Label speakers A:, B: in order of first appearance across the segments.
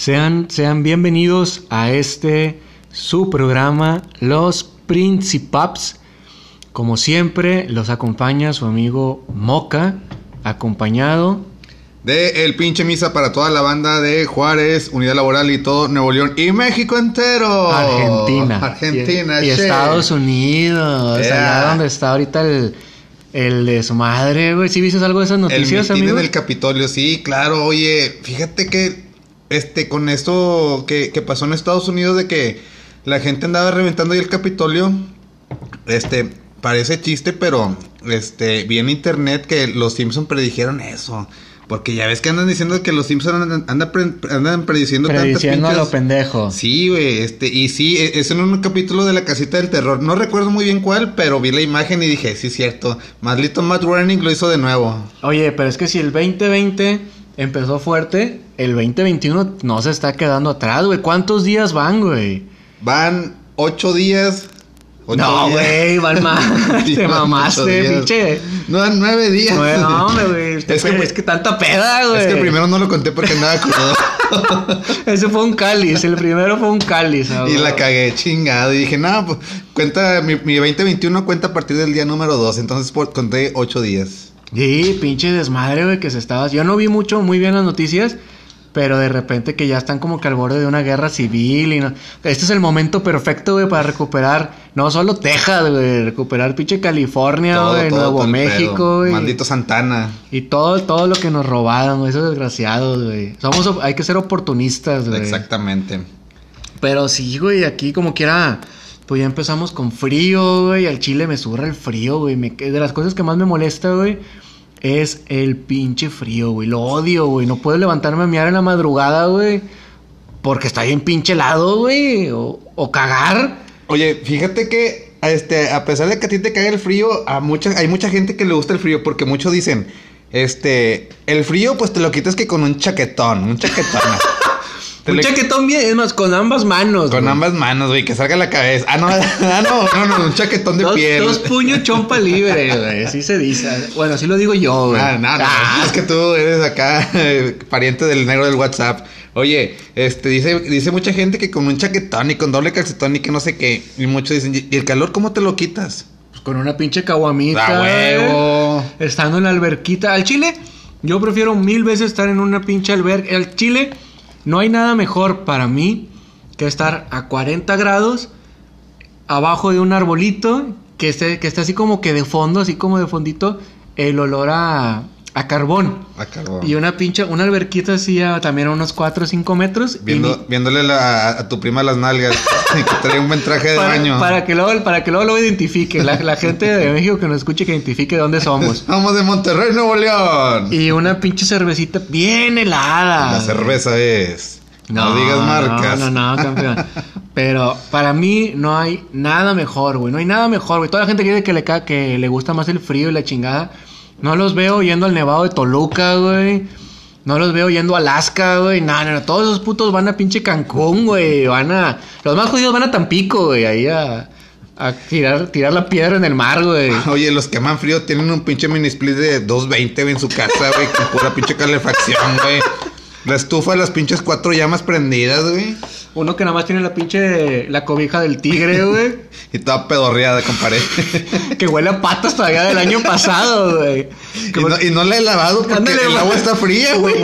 A: Sean, sean bienvenidos a este su programa Los Principaps. Como siempre, los acompaña su amigo Moca, acompañado
B: de El pinche misa para toda la banda de Juárez, Unidad Laboral y todo Nuevo León y México entero.
A: Argentina.
B: Argentina.
A: Y, y. Estados Unidos.
B: Yeah.
A: Allá donde está ahorita el, el desmadre, güey. ¿Sí viste algo de esas
B: El
A: noticias,
B: mitin
A: amigo?
B: en el Capitolio, sí, claro. Oye, fíjate que este con esto que, que pasó en Estados Unidos de que la gente andaba reventando ahí el Capitolio, este parece chiste, pero este vi en internet que los Simpson predijeron eso. Porque ya ves que andan diciendo que los Simpson andan, andan, pre- andan prediciendo
A: Prediciendo
B: pinches-
A: lo pendejo.
B: Sí, güey, este, y sí, e- es en un capítulo de la casita del terror. No recuerdo muy bien cuál, pero vi la imagen y dije, sí, cierto. Maldito Matt Groening lo hizo de nuevo.
A: Oye, pero es que si el 2020 empezó fuerte, el 2021 no se está quedando atrás, güey. ¿Cuántos días van, güey?
B: Van ocho días. ocho
A: No, güey, van más. Te mamaste, pinche.
B: No, van nueve días.
A: No, hombre, güey.
B: Es que-
A: es que tanta peda, güey.
B: Es que primero no lo conté porque andaba crudo.
A: Ese fue un cáliz. El primero fue un cáliz. ah,
B: y la cagué chingado. Y dije, no, pues cuenta, mi, mi 2021 cuenta a partir del día número 2. Entonces por- conté ocho días.
A: Sí, pinche desmadre, güey, que se estaba. Yo no vi mucho, muy bien las noticias, pero de repente que ya están como que al borde de una guerra civil y no. Este es el momento perfecto, güey, para recuperar no solo Texas, güey, recuperar pinche California,
B: Todo,
A: güey,
B: todo,
A: Nuevo
B: todo
A: México, güey.
B: Maldito Santana.
A: Y todo, todo lo que nos robaron, güey, esos desgraciados, güey. Somos, hay que ser oportunistas, güey.
B: Exactamente.
A: Pero sí, güey, aquí como quiera, pues ya empezamos con frío, güey. Al chile me surra el frío, güey. Me- de las cosas que más me molesta, güey, es el pinche frío, güey. Lo odio, güey. No puedo levantarme a miar en la madrugada, güey. Porque está bien pinche helado, güey. O, o cagar.
B: Oye, fíjate que este, a pesar de que a ti te cae el frío, a mucha, hay mucha gente que le gusta el frío porque muchos dicen, este, el frío pues te lo quitas que con un chaquetón, un chaquetón.
A: Un
B: le-
A: chaquetón bien, es más, con ambas manos.
B: Con
A: güey.
B: ambas manos, güey, que salga la cabeza. Ah, no, ah, no, no, no, un chaquetón de
A: Dos,
B: piel.
A: dos puños chompa libre, güey. Así se dice. Bueno, así lo digo yo, güey.
B: Ah, no, no,
A: Ah.
B: es que tú eres acá eh, pariente del negro del WhatsApp. Oye, este dice dice mucha gente que con un chaquetón y con doble calcetón y que no sé qué, y muchos dicen, "¿Y el calor cómo te lo quitas?"
A: Pues con una pinche caguamita.
B: Huevo.
A: güey. Estando en la alberquita. Al chile, yo prefiero mil veces estar en una pinche alberca. Al chile, no hay nada mejor para mí que estar a 40 grados abajo de un arbolito que esté, que esté así como que de fondo, así como de fondito, el olor a, a carbón.
B: Ah, carbón.
A: Y una pinche, una alberquita así a, también a unos 4 o 5 metros. y
B: Viendo,
A: mi-
B: viéndole la- a tu prima las nalgas que trae un buen traje de
A: para,
B: baño.
A: para que luego, para que luego lo identifique. La, la gente de México que nos escuche que identifique de dónde somos.
B: Vamos de Monterrey, Nuevo León.
A: Y una pinche cervecita bien helada.
B: La cerveza es. No, digas marcas.
A: No, no, no, campeón. Pero para mí no hay nada mejor, güey. No hay nada mejor, güey. Toda la gente que dice que le, que le gusta más el frío y la chingada. No los veo yendo al nevado de Toluca, güey. No los veo yendo a Alaska, güey. No, no, no. Todos esos putos van a pinche Cancún, güey. Van a... Los más jodidos van a Tampico, güey. Ahí a... Tirar, tirar la piedra en el mar, güey.
B: Oye, los que aman frío tienen un pinche mini split de 220 güey, en su casa, güey, con pura pinche calefacción, güey. La estufa, las pinches cuatro llamas prendidas, güey.
A: Uno que nada más tiene la pinche... La cobija del tigre, güey.
B: Y toda pedorreada, compadre.
A: que huele a patas todavía del año pasado, güey.
B: y, no, y no la he lavado porque
A: Ándale,
B: el agua está fría, güey.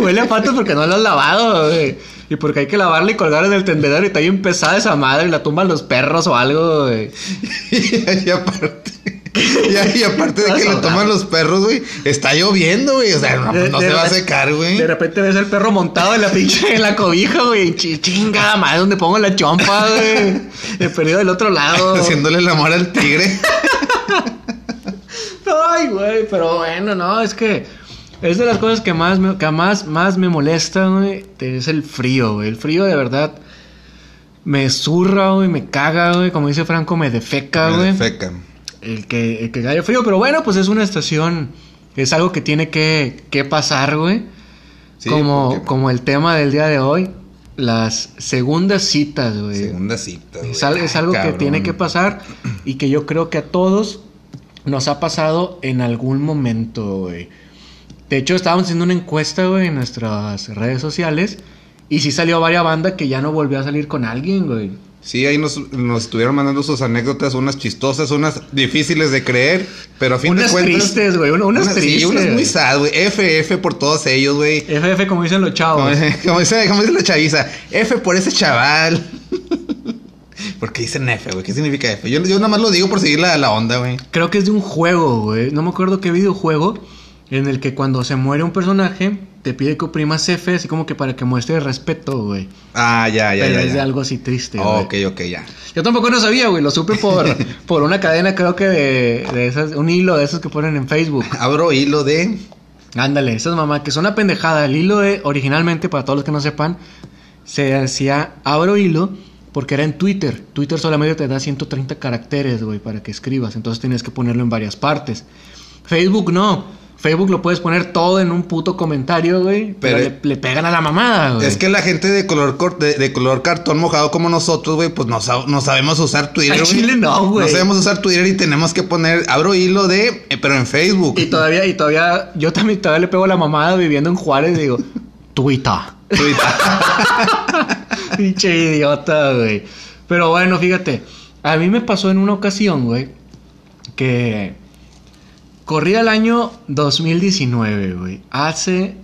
A: Huele a patas porque no lo has lavado, güey. Y porque hay que lavarla y colgar en el tendedero y está bien pesada esa madre y la tumban los perros o algo, güey.
B: y, aparte. Y, y aparte de que le toman los perros, güey, está lloviendo, güey. O sea, no,
A: De-
B: no
A: de
B: se va a secar, güey.
A: De repente ves el perro montado en la pinche en la cobija, güey. Ch- Chinga, madre, donde pongo la chompa, güey. He perdido del otro lado.
B: Haciéndole el amor al tigre.
A: Ay, güey, pero bueno, no, es que es de las cosas que más me, que más, más me molestan, güey. Es el frío, güey. El frío de verdad me zurra, güey, me caga, güey. Como dice Franco, me defeca,
B: Me
A: güey.
B: defeca.
A: El que, el que haya frío, pero bueno, pues es una estación. Es algo que tiene que, que pasar, güey.
B: Sí,
A: como,
B: porque-
A: como el tema del día de hoy. Las segundas citas, güey.
B: Segunda cita, güey.
A: Es,
B: Ay,
A: algo que tiene que pasar y que yo creo que a todos nos ha pasado en algún momento, güey. De hecho, estábamos haciendo una encuesta, güey, en nuestras redes sociales Y sí salió varias bandas que ya no volvió a salir con alguien, güey.
B: Sí, ahí nos, nos estuvieron mandando sus anécdotas, unas chistosas, unas difíciles de creer, pero a fin
A: Unas
B: de cuentas...
A: tristes, güey, una- unas tristes,
B: Sí, unas muy
A: güey.
B: sad, güey. FF por todos ellos, güey.
A: FF, como dicen los chavos.
B: Como, como dice, como dice la chaviza, F por ese chaval. ¿Por qué dicen F, güey? ¿Qué significa F? Yo, yo nada más lo digo por seguir la, la onda, güey.
A: Creo que es de un juego, güey. No me acuerdo qué videojuego. En el que cuando se muere un personaje, te pide que oprimas F, así como que para que muestre respeto, güey.
B: Ah, ya, ya,
A: Pero
B: ya.
A: es de algo así triste, güey.
B: Oh, ok, ok, ya.
A: Yo tampoco no sabía, güey. Lo supe por, por una cadena, creo que de, de esas, un hilo de esos que ponen en Facebook.
B: Abro hilo de...
A: Ándale, esas mamá, que son una pendejada. El hilo de, originalmente, para todos los que no sepan, se hacía abro hilo porque era en Twitter. Twitter solamente te da 130 caracteres, güey, para que escribas. Entonces tienes que ponerlo en varias partes. Facebook no. Facebook lo puedes poner todo en un puto comentario, güey. Pero,
B: Pero-
A: le, le pegan a la mamada, güey.
B: Es que la gente de color cor- de, de color cartón mojado como nosotros, güey, pues no, no sabemos usar Twitter, güey.
A: chile no, güey.
B: No sabemos usar Twitter y tenemos que poner abro hilo de, eh, pero en Facebook.
A: Y todavía, y todavía, yo también todavía le pego a la mamada viviendo en Juárez y digo, Twitter.
B: Twitter.
A: Pinche idiota, güey. Pero bueno, fíjate. A mí me pasó en una ocasión, güey. Que corría el año 2019, güey. Hace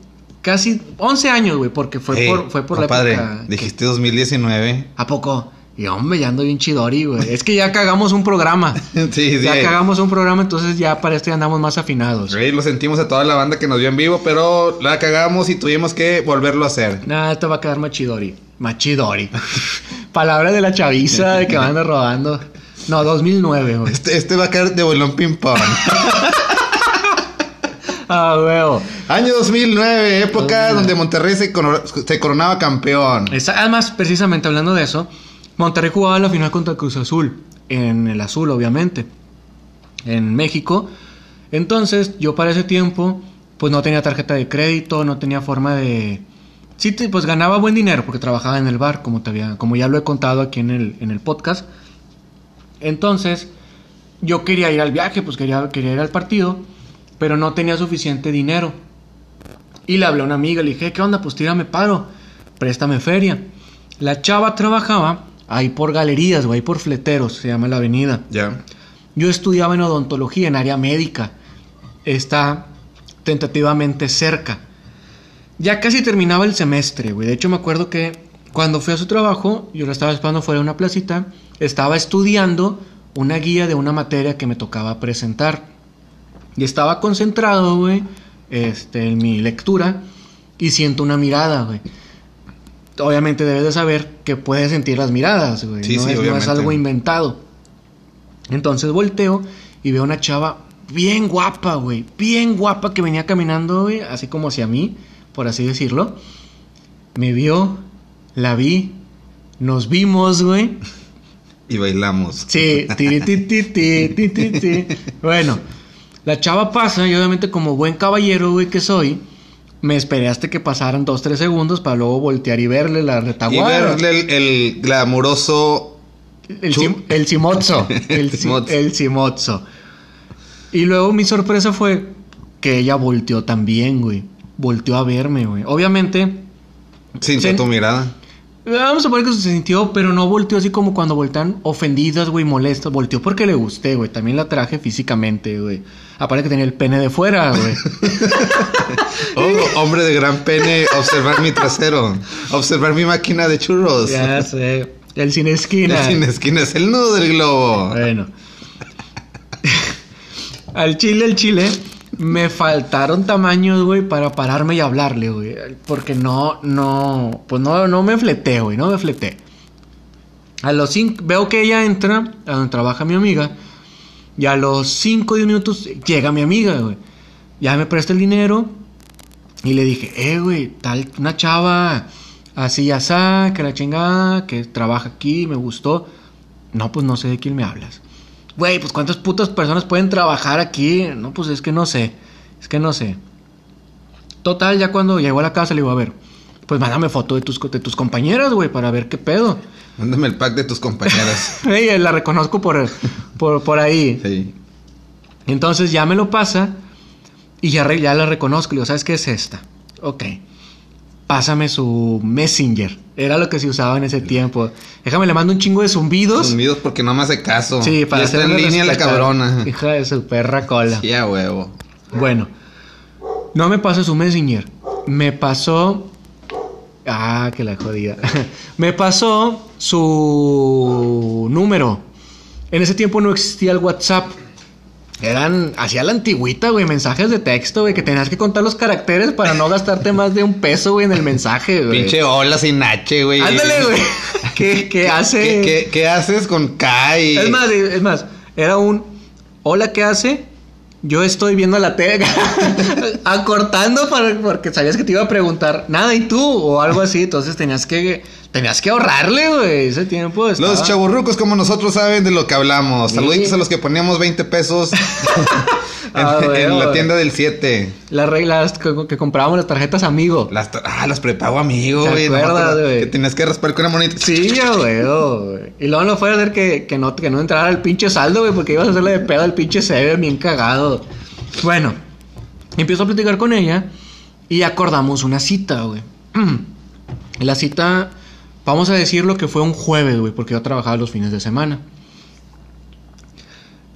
A: casi 11 años, güey. Porque fue por, fue por
B: compadre,
A: la época.
B: dijiste 2019.
A: ¿A poco? Y hombre, ya ando bien chidori, güey. Es que ya cagamos un programa.
B: sí, sí.
A: Ya cagamos un programa, entonces ya para esto ya andamos más afinados.
B: Güey, lo sentimos a toda la banda que nos vio en vivo, pero la cagamos y tuvimos que volverlo a hacer.
A: Nada, esto va a quedar machidori. Machidori. Palabra de la chaviza de que van rodando. No, 2009, güey.
B: Este, este va a caer de bolón ping pong.
A: Ah, huevo.
B: Año 2009, época donde Monterrey se, coro- se coronaba campeón.
A: Esa- Además, precisamente hablando de eso, Monterrey jugaba la final contra Cruz Azul. En el azul, obviamente. En México. Entonces, yo para ese tiempo, pues no tenía tarjeta de crédito, no tenía forma de. Sí, pues ganaba buen dinero porque trabajaba en el bar, como, te había, como ya lo he contado aquí en el, en el podcast. Entonces, yo quería ir al viaje, pues quería, quería ir al partido, pero no tenía suficiente dinero. Y le hablé a una amiga, le dije, ¿qué onda? Pues tírame paro, préstame feria. La chava trabajaba ahí por galerías, güey, ahí por fleteros, se llama la avenida.
B: Ya.
A: Yo estudiaba en odontología, en área médica. Está tentativamente cerca. Ya casi terminaba el semestre, güey. De hecho, me acuerdo que cuando fui a su trabajo, yo la estaba esperando fuera de una placita, estaba estudiando una guía de una materia que me tocaba presentar. Y estaba concentrado, güey, este, en mi lectura y siento una mirada, güey. Obviamente debes de saber que puedes sentir las miradas, güey.
B: Sí,
A: no,
B: sí,
A: es, no es algo inventado. Entonces volteo y veo una chava bien guapa, güey. Bien guapa que venía caminando, güey, así como hacia mí, por así decirlo. Me vio, la vi, nos vimos, güey.
B: Y bailamos.
A: Sí, tiri, ti, ti, ti, ti, ti, ti. Bueno, la chava pasa y obviamente como buen caballero, güey, que soy, me esperé hasta que pasaran dos, tres segundos para luego voltear y verle la
B: Y
A: retaguardia.
B: verle el, el glamuroso.
A: El, sim- el simotzo. El, el. Y luego mi sorpresa fue que ella volteó también, güey. Volteó a verme, güey. Obviamente,
B: Sintió
A: Sí.
B: tu mirada.
A: Vamos a poner que se sintió, pero no volteó así como cuando voltean ofendidas, güey, molestas. Volteó porque le gusté, güey. También la traje físicamente, güey. Aparte que tenía el pene de fuera, güey.
B: Oh, hombre de gran pene, observar mi trasero. Observar mi máquina de churros.
A: ya sé. El sin esquina.
B: El sin esquina es el nudo del globo.
A: Bueno. al chile, al chile, me faltaron tamaños, güey, para pararme y hablarle, güey. Porque no, no, pues no, no me fleté, güey, no me fleté. A los cinco, veo que ella entra a donde trabaja mi amiga. Y a los 5 o 10 minutos llega mi amiga, güey. Ya me presta el dinero. Y le dije, eh, güey, tal, una chava así, asá, que la chingada, que trabaja aquí, me gustó. No, pues no sé de quién me hablas. Güey, pues cuántas putas personas pueden trabajar aquí. No, pues es que no sé. Es que no sé. Total, ya cuando llegó a la casa le digo, a ver, pues mándame foto de tus, de tus compañeras, güey, para ver qué pedo.
B: Mándame el pack de tus compañeras.
A: Ey, la reconozco por, por, por ahí.
B: Sí.
A: Entonces ya me lo pasa y ya, ya la reconozco. Le digo, ¿sabes qué es esta? Ok. Pásame su Messenger. Era lo que se usaba en ese tiempo. Déjame, le mando un chingo de zumbidos.
B: Zumbidos porque no me hace caso.
A: Sí, para
B: Ya está en línea la cabrona.
A: Hija de su perra cola.
B: Sí, a huevo.
A: Bueno, no me pasó su Messenger. Me pasó. Ah, que la jodida. me pasó su número. En ese tiempo no existía el WhatsApp. Eran, hacía la antigüita, güey, mensajes de texto, güey, que tenías que contar los caracteres para no gastarte más de un peso, güey, en el mensaje, güey.
B: Pinche hola sin H, güey.
A: Ándale, güey. ¿Qué, qué hace?
B: ¿Qué, qué, qué haces con K y...
A: Es más, es más, era un hola, ¿qué hace? Yo estoy viendo la tele, acortando para, porque sabías que te iba a preguntar nada y tú o algo así, entonces tenías que tenías que ahorrarle, güey, ese tiempo. estaba-
B: Los chaburrucos como nosotros saben de lo que hablamos.
A: Sí.
B: Saluditos a los que poníamos 20 pesos en,
A: Ah,
B: en la tienda del 7.
A: Las reglas que, que comprábamos las tarjetas amigo.
B: Las, ah, las prepago amigo,
A: ¿Te
B: güey.
A: güey?
B: Que tenías que raspar con una monita.
A: Sí, ya, güey. Y luego no fue a hacer que, que, no, que no entrara el pinche saldo, güey, porque ibas a hacerle de pedo al pinche Sebe, bien cagado. Bueno, empiezo a platicar con ella y acordamos una cita, güey. La cita, vamos a decirlo que fue un jueves, güey, porque yo trabajaba los fines de semana.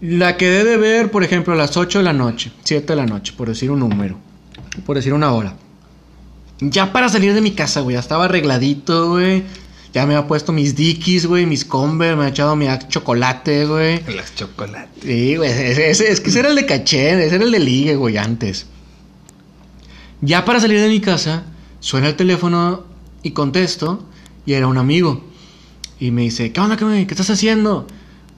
A: La quedé de ver, por ejemplo, a las 8 de la noche, 7 de la noche, por decir un número, por decir una hora. Ya para salir de mi casa, güey, ya estaba arregladito, güey. Ya me había puesto mis dickies, güey, mis Converse, me había echado mi chocolate, güey.
B: Las chocolates.
A: Sí, güey, ese, ese- es que ese era el de caché, ese era el de ligue, güey, antes. Ya para salir de mi casa, suena el teléfono y contesto, y era un amigo. Y me dice, ¿qué onda, qué, güey? ¿Qué estás haciendo?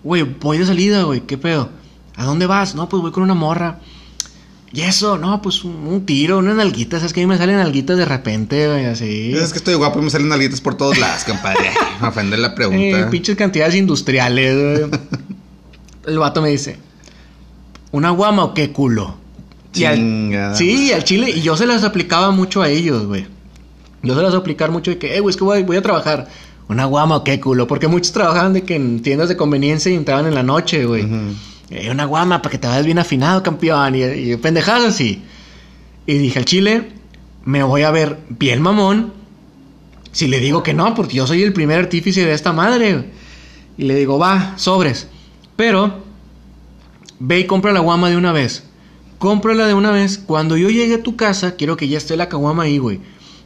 A: Güey, voy de salida, güey, ¿qué pedo? ¿A dónde vas? No, pues voy con una morra. ¿Y eso? No, pues un, un tiro, una nalguita, ¿sabes que a mí me salen nalguitas de repente, güey, así?
B: Es que estoy guapo y me salen nalguitas por todos lados, compadre. me ofende la
A: Eh,
B: pregunta.
A: pinches cantidades industriales, güey. El vato me dice, ¿una guama o qué culo? Y al- sí, al chile, y yo se las aplicaba mucho a ellos, güey. Yo se las aplicar mucho de que, eh, güey, es que voy, voy a trabajar. ¿Una guama o qué culo? Porque muchos trabajaban de que en tiendas de conveniencia y entraban en la noche, güey. Eh, una guama para que te vayas bien afinado, campeón. Y, y pendejadas así. Y dije al chile, me voy a ver bien mamón. Si le digo que no, porque yo soy el primer artífice de esta madre. Y le digo, va, sobres. Pero, ve y compra la guama de una vez. Cómprala de una vez. Cuando yo llegue a tu casa, quiero que ya esté la caguama ahí, güey.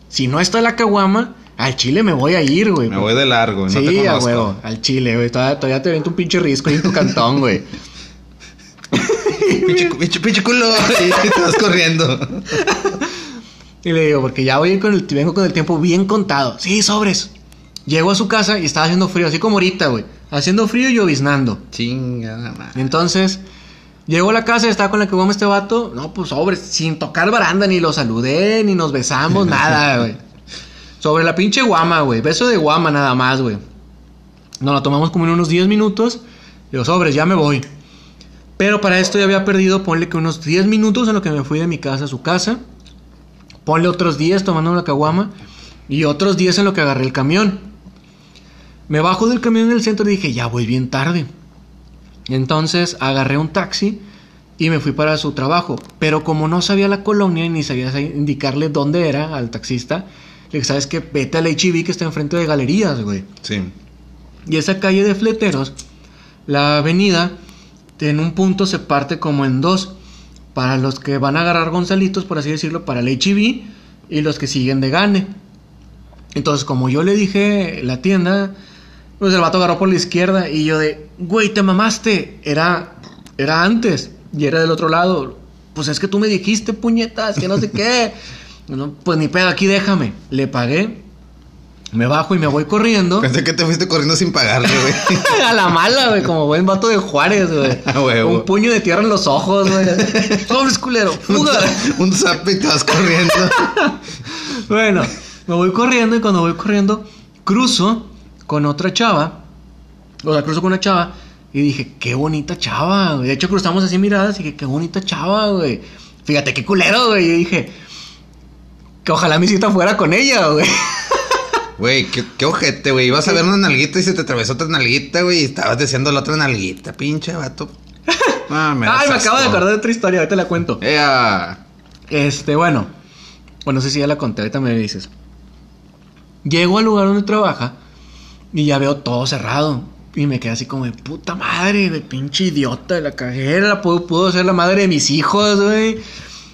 A: Si no está la caguama, al chile me voy a ir, güey.
B: Me voy de largo, no
A: sí,
B: te
A: a huevo, al chile, güey. Todavía, todavía te viento un pinche risco ahí en tu cantón, güey.
B: Pinche, pinche, pinche culo. Y te vas corriendo.
A: Y le digo, porque ya voy con el, vengo con el tiempo bien contado. Sí, sobres. Llego a su casa y estaba haciendo frío, así como ahorita, güey. Haciendo frío y lloviznando.
B: Chingada madre.
A: Entonces, llego a la casa y estaba con la que vamos este vato. No, pues sobres, sin tocar baranda, ni lo saludé, ni nos besamos, nada, güey. Sobre la pinche guama, güey. Beso de guama nada más, güey. Nos lo tomamos como en unos 10 minutos. Digo, sobres, ya me voy. Pero para esto ya había perdido, ponle que unos 10 minutos en lo que me fui de mi casa a su casa. Ponle otros 10 tomando la caguama. Y otros 10 en lo que agarré el camión. Me bajo del camión en el centro y dije, ya voy bien tarde. Entonces agarré un taxi y me fui para su trabajo. Pero como no sabía la colonia y ni sabía indicarle dónde era al taxista, le dije, ¿sabes qué? Vete al HB que está enfrente de galerías, güey.
B: Sí.
A: Y esa calle de fleteros, la avenida, en un punto se parte como en dos. Para los que van a agarrar Gonzalitos, por así decirlo, para el HB y los que siguen de Gane. Entonces, como yo le dije la tienda, pues el vato agarró por la izquierda y yo de, güey, te mamaste. Era, era antes y era del otro lado. Pues es que tú me dijiste, puñetas, que no sé qué. No, pues ni pedo, aquí déjame. Le pagué, me bajo y me voy corriendo.
B: Pensé que te fuiste corriendo sin pagarle, güey.
A: A la mala, güey, como buen vato de Juárez, güey. Un puño de tierra en los ojos, güey. Sobres culero, fuga.
B: Un zap y te vas corriendo.
A: bueno, me voy corriendo y cuando voy corriendo, cruzo con otra chava. O sea, cruzo con una chava y dije, qué bonita chava, güey. De hecho, cruzamos así miradas y dije, qué bonita chava, güey. Fíjate qué culero, güey. Y dije, que ojalá mi cita fuera con ella, güey.
B: Güey, qué, qué ojete, güey. Ibas a ver una nalguita y se te atravesó otra nalguita, güey. Y estabas deseando la otra nalguita, pinche vato. Ah, me
A: Ay, me acabo de acordar de otra historia, ahorita la cuento. Este, bueno. Bueno, no sé si ya la conté, ahorita me dices. Llego al lugar donde trabaja y ya veo todo cerrado. Y me quedé así como de puta madre, de pinche idiota, la cajera, pudo, pudo ser la madre de mis hijos, güey.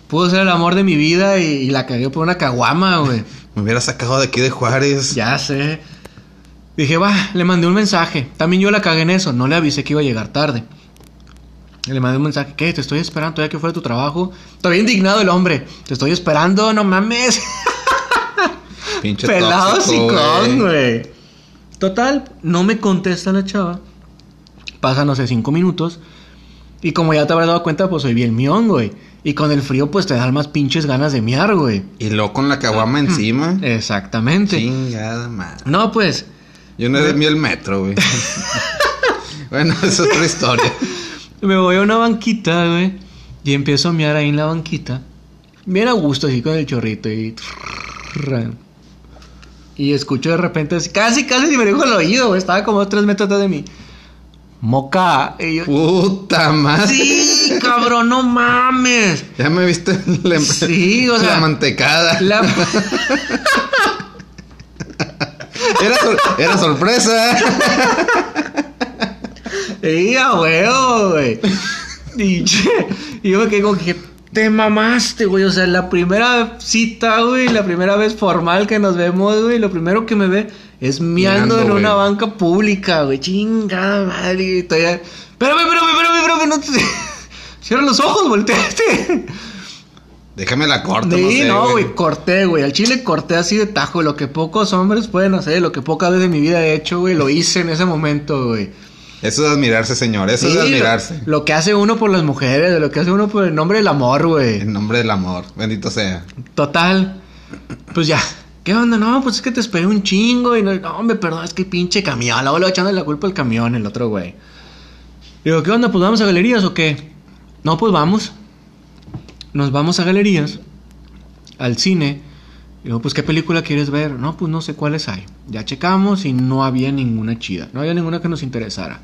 A: Pudo ser el amor de mi vida y, y la cagué por una caguama, güey.
B: Me hubiera sacado de aquí de Juárez.
A: Ya sé. Dije, va, le mandé un mensaje. También yo la cagué en eso. No le avisé que iba a llegar tarde. Le mandé un mensaje. ¿Qué? Te estoy esperando todavía que fuera tu trabajo. Todavía indignado el hombre. Te estoy esperando, no mames.
B: Pinche
A: Pelado
B: tóxico, güey.
A: Total, no me contesta la chava. Pasan, no sé, cinco minutos. Y como ya te habrás dado cuenta, pues soy bien mión, güey. Y con el frío, pues te dan más pinches ganas de miar, güey.
B: Y luego con la caguama encima.
A: Exactamente.
B: Chingada madre.
A: No, pues,
B: Yo no he mí el metro, güey. bueno, es otra historia.
A: Me voy a una banquita, güey. Y empiezo a mear ahí en la banquita. Bien a gusto, así con el chorrito. Y, y escucho de repente, casi, casi se me dijo el oído, güey. Estaba como tres metros de mí. Moca. Y yo,
B: Puta madre.
A: sí, cabrón, no mames.
B: Ya me viste la,
A: Sí, o
B: la
A: sea,
B: mantecada.
A: La...
B: Era, sor- era sorpresa.
A: Sí, a huevo, güey. Y, yo me quedé como que te mamaste, güey. O sea, la primera cita, güey, la primera vez formal que nos vemos, güey, lo primero que me ve es miando
B: Miando,
A: en una banca pública, güey. Chingada madre. Espérame, espérame, espérame, espérame. No te... Cierra los ojos, volteate.
B: Déjame la corto,
A: Sí,
B: no sé,
A: no,
B: güey.
A: güey, corté, güey. Al chile corté así de tajo. Lo que pocos hombres pueden hacer, lo que pocas veces en mi vida he hecho, güey, lo hice en ese momento, güey.
B: Eso es admirarse, señor. Eso
A: Sí,
B: es admirarse.
A: Lo, que hace uno por las mujeres, lo que hace uno por el nombre del amor, güey.
B: En nombre del amor. Bendito sea.
A: Total. Pues ya. ¿Qué onda? No, pues es que te esperé un chingo. Y no, no hombre, perdón, es que el pinche camión. Luego le echando la culpa al camión, el otro güey. Digo, ¿qué onda? Pues vamos a galerías o qué? No, pues vamos. Nos vamos a galerías. Al cine. Digo, pues ¿qué película quieres ver? No, pues no sé cuáles hay. Ya checamos y no había ninguna chida. No había ninguna que nos interesara.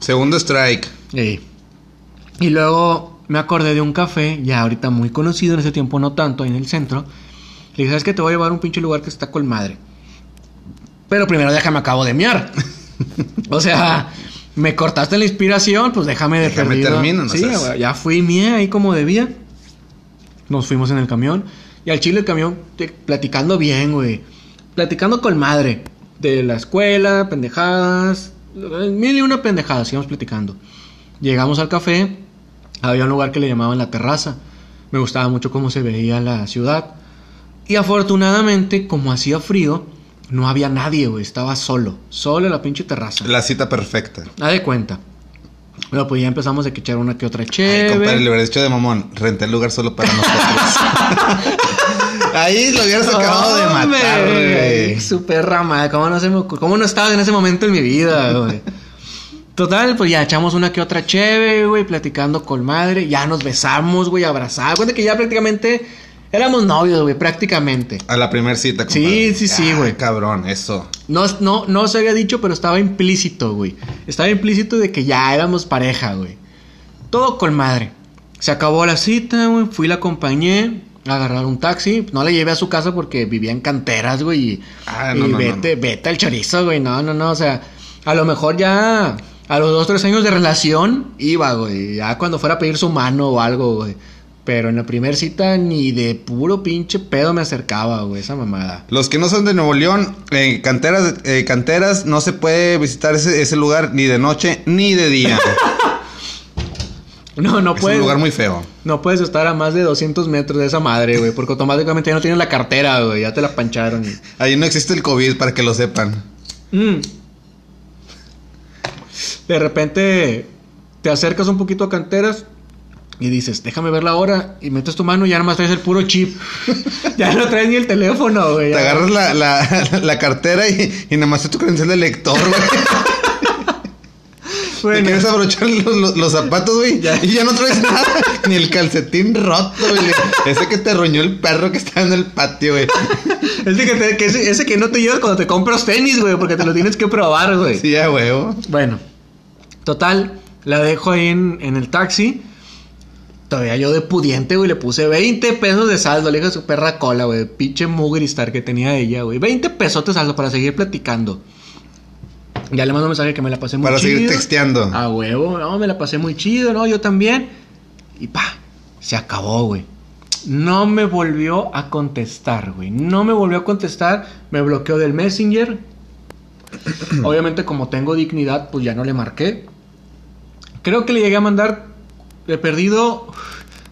B: Segundo strike.
A: Ey. Y luego me acordé de un café, ya ahorita muy conocido, en ese tiempo no tanto, ahí en el centro. Le dije, ¿sabes qué? Te voy a llevar a un pinche lugar que está con madre. Pero primero déjame acabo de miar. o sea, me cortaste la inspiración, pues déjame de
B: Déjame
A: perdido.
B: termino, no
A: Sí, güey, ya fui mié ahí como debía. Nos fuimos en el camión. Y al chile el camión, platicando bien, güey. Platicando con madre. De la escuela, pendejadas. Mil y una pendejadas, íbamos platicando. Llegamos al café. Había un lugar que le llamaban la terraza. Me gustaba mucho cómo se veía la ciudad. Y afortunadamente, como hacía frío, no había nadie, güey. Estaba solo. Solo en la pinche terraza.
B: La cita perfecta.
A: Haz de cuenta. Bueno, pues ya empezamos a echar una que otra
B: Ay,
A: chévere.
B: compadre, le hubiera dicho de mamón. Renté el lugar solo para nosotros. Ahí lo hubieras acabado de matar, güey.
A: Su perra madre, ¿cómo no, se me ocurrió? ¿Cómo no estaba en ese momento en mi vida, güey? Total, pues ya echamos una que otra chévere, güey, platicando con madre. Ya nos besamos, güey, abrazados. Cuenta que ya prácticamente éramos novios, güey, prácticamente.
B: A la primera cita,
A: Sí,
B: compadre.
A: sí, sí,
B: Ah,
A: güey.
B: cabrón, eso.
A: No, no, no se había dicho, pero estaba implícito, güey. Estaba implícito de que ya éramos pareja, güey. Todo con madre. Se acabó la cita, güey. Fui, la acompañé agarrar un taxi. No la llevé a su casa porque vivía en canteras, güey. Y,
B: Ah,
A: y
B: no, no,
A: vete, vete al chorizo, güey. No, no, no. O sea, a lo mejor ya a los dos, tres años de relación iba, güey. Ya cuando fuera a pedir su mano o algo, güey. Pero en la primera cita ni de puro pinche pedo me acercaba, güey. Esa mamada.
B: Los que no son de Nuevo León, eh, canteras, eh, canteras, no se puede visitar ese, ese lugar ni de noche ni de día.
A: No, no
B: es
A: puedes.
B: un lugar muy feo.
A: No puedes estar a más de 200 metros de esa madre, güey, porque automáticamente ya no tienes la cartera, güey, ya te la pancharon. y-
B: Ahí no existe el COVID para que lo sepan.
A: Mm. De repente te acercas un poquito a canteras y dices, déjame ver la hora, y metes tu mano y ya nomás traes el puro chip. ya no traes ni el teléfono, güey.
B: Te agarras la, la, la cartera y, y nada más es tu credencial de lector, güey. Te quieres abrochar los, los- los zapatos, güey.
A: Ya.
B: Y ya no traes nada. Ni el calcetín roto, güey. Ese que te roñó el perro que estaba en el patio, güey.
A: ese, que te- que ese, ese que no te llevas cuando te compras tenis, güey, porque te lo tienes que probar, güey.
B: Sí, a huevo.
A: Bueno, total, la dejo ahí en, en el taxi. todavía yo de pudiente, güey, le puse 20 pesos de saldo. Le dije a su perra cola, güey. Pinche mugristar que tenía ella, güey. 20 pesos de saldo para seguir platicando. Ya le mando un mensaje que me la pasé muy
B: Para
A: chido.
B: seguir texteando.
A: A huevo, no, me la pasé muy chido, ¿no? Yo también. Y pa, se acabó, güey. No me volvió a contestar, güey. No me volvió a contestar. Me bloqueó del Messenger. Obviamente, como tengo dignidad, pues ya no le marqué. Creo que le llegué a mandar. He perdido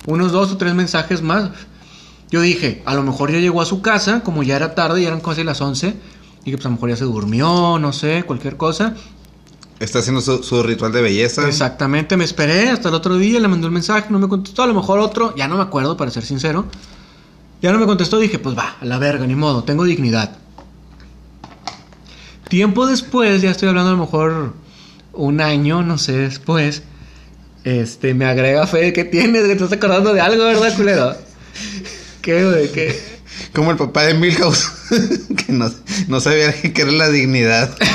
A: unos dos o tres mensajes más. Yo dije, a lo mejor ya llegó a su casa, como ya era tarde, ya eran casi las 11. Y que pues a lo mejor ya se durmió, no sé, cualquier cosa.
B: Está haciendo su, su ritual de belleza.
A: Exactamente, me esperé hasta el otro día, le mandó el mensaje, no me contestó, a lo mejor otro, ya no me acuerdo, para ser sincero. Ya no me contestó, dije, pues va, a la verga, ni modo, tengo dignidad. Tiempo después, ya estoy hablando a lo mejor un año, no sé, después, este, me agrega fe, ¿qué tienes? ¿Te estás acordando de algo, verdad, culero? ¿Qué, güey? ¿Qué?
B: Como el papá de Milhouse, que no, no sabía qué era la dignidad.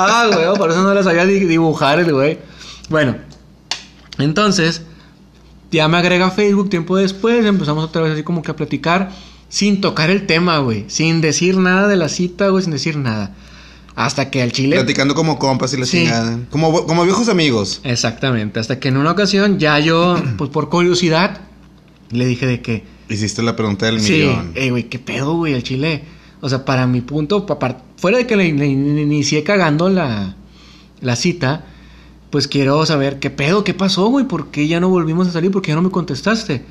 A: Ah, güey, por eso no lo sabía di- dibujar el güey. Bueno, entonces, ya me agrega Facebook tiempo después, empezamos otra vez así como que a platicar, sin tocar el tema, güey, sin decir nada de la cita, güey, sin decir nada. Hasta que al chile...
B: Platicando como compas y la
A: Sí.
B: chingada. Como, como viejos amigos.
A: Exactamente, hasta que en una ocasión ya yo, pues por curiosidad, le dije de que...
B: Hiciste la pregunta del
A: Sí,
B: millón.
A: eh, güey, qué pedo, güey, el chile. O sea, para mi punto, fuera de que le, le- le inicié cagando la, la cita, pues quiero saber qué pedo, qué pasó, güey, por qué ya no volvimos a salir, por qué ya no me contestaste.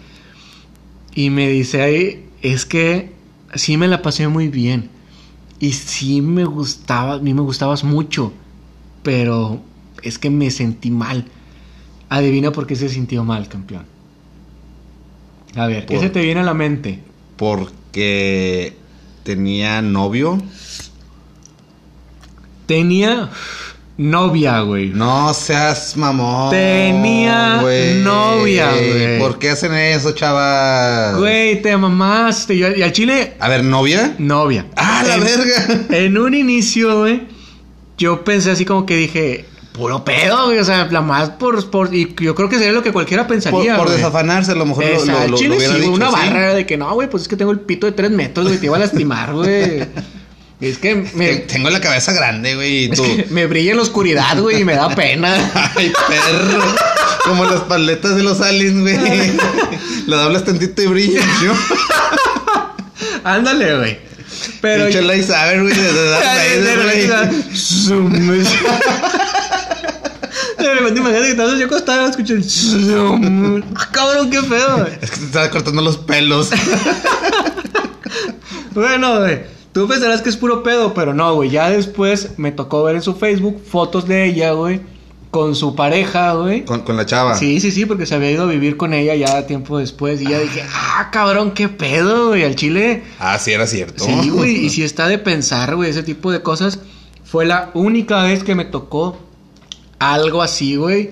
A: Y me dice ahí, es que sí me la pasé muy bien. Y sí me gustaba, a mí me gustabas mucho, pero es que me sentí mal. Adivina por qué se sintió mal, campeón. A ver, ¿qué
B: Por-
A: se te viene a la mente?
B: Porque tenía novio.
A: Tenía novia, güey.
B: No seas mamón.
A: Tenía novia, güey.
B: ¿Por qué hacen eso, chavas?
A: Güey, te mamaste. Y al y al chile,
B: A ver, ¿novia?
A: novia.
B: ¡Ah, la
A: En-
B: verga!
A: En un inicio, güey, yo pensé así como que dije, puro pedo, güey. O sea, la más por, por. Y yo creo que sería lo que cualquiera
B: Por,
A: pensaría.
B: por
A: güey.
B: desafanarse, a lo mejor lo, lo, lo-
A: chile
B: lo
A: sí,
B: dicho,
A: una
B: sí.
A: barra de que no, güey, pues es que tengo el pito de tres metros, güey, te iba a lastimar, güey. Es que me,
B: Tengo la cabeza grande, güey. Y
A: es
B: tú.
A: que me brilla en la oscuridad, güey, y me da pena.
B: Ay, perro. Como las paletas de los aliens, güey. Lo doblas tantito y brilla. ¿no?
A: Ándale, güey. Pero.
B: Pinche lightsaber, güey. Güey.
A: De repente imagínate que yo acostado escuché el. Ah, cabrón, qué feo.
B: Es que te estaba cortando los pelos.
A: Bueno, güey. Tú pensarás que es puro pedo, pero no, güey. Ya después me tocó ver en su Facebook fotos de ella, güey. Con su pareja, güey.
B: Con, con la chava.
A: Sí, sí, sí, porque se había ido a vivir con ella ya tiempo después. Y ya dije, ah, cabrón, qué pedo, güey. Al chile.
B: Ah, sí, era cierto.
A: Sí, güey, y si está de pensar, güey, ese tipo de cosas. Fue la única vez que me tocó algo así, güey.